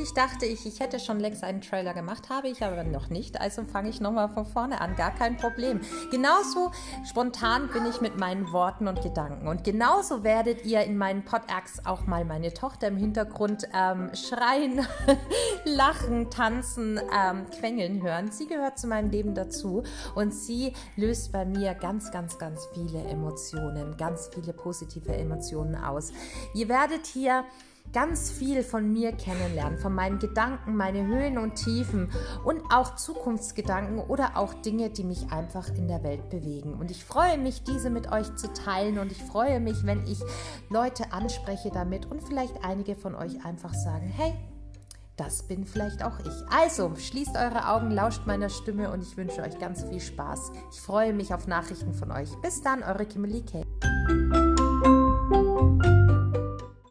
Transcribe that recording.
Eigentlich dachte ich, ich hätte schon längst einen Trailer gemacht, habe ich aber noch nicht. Also fange ich nochmal von vorne an, gar kein Problem. Genauso spontan bin ich mit meinen Worten und Gedanken. Und genauso werdet ihr in meinen Podacts auch mal meine Tochter im Hintergrund ähm, schreien, lachen, tanzen, ähm, quengeln hören. Sie gehört zu meinem Leben dazu und sie löst bei mir ganz, ganz, ganz viele Emotionen, ganz viele positive Emotionen aus. Ihr werdet hier ganz viel von mir kennenlernen, von meinen Gedanken, meine Höhen und Tiefen und auch Zukunftsgedanken oder auch Dinge, die mich einfach in der Welt bewegen. Und ich freue mich, diese mit euch zu teilen und ich freue mich, wenn ich Leute anspreche damit und vielleicht einige von euch einfach sagen, hey, das bin vielleicht auch ich. Also, schließt eure Augen, lauscht meiner Stimme und ich wünsche euch ganz viel Spaß. Ich freue mich auf Nachrichten von euch. Bis dann, eure Kimberly Kay.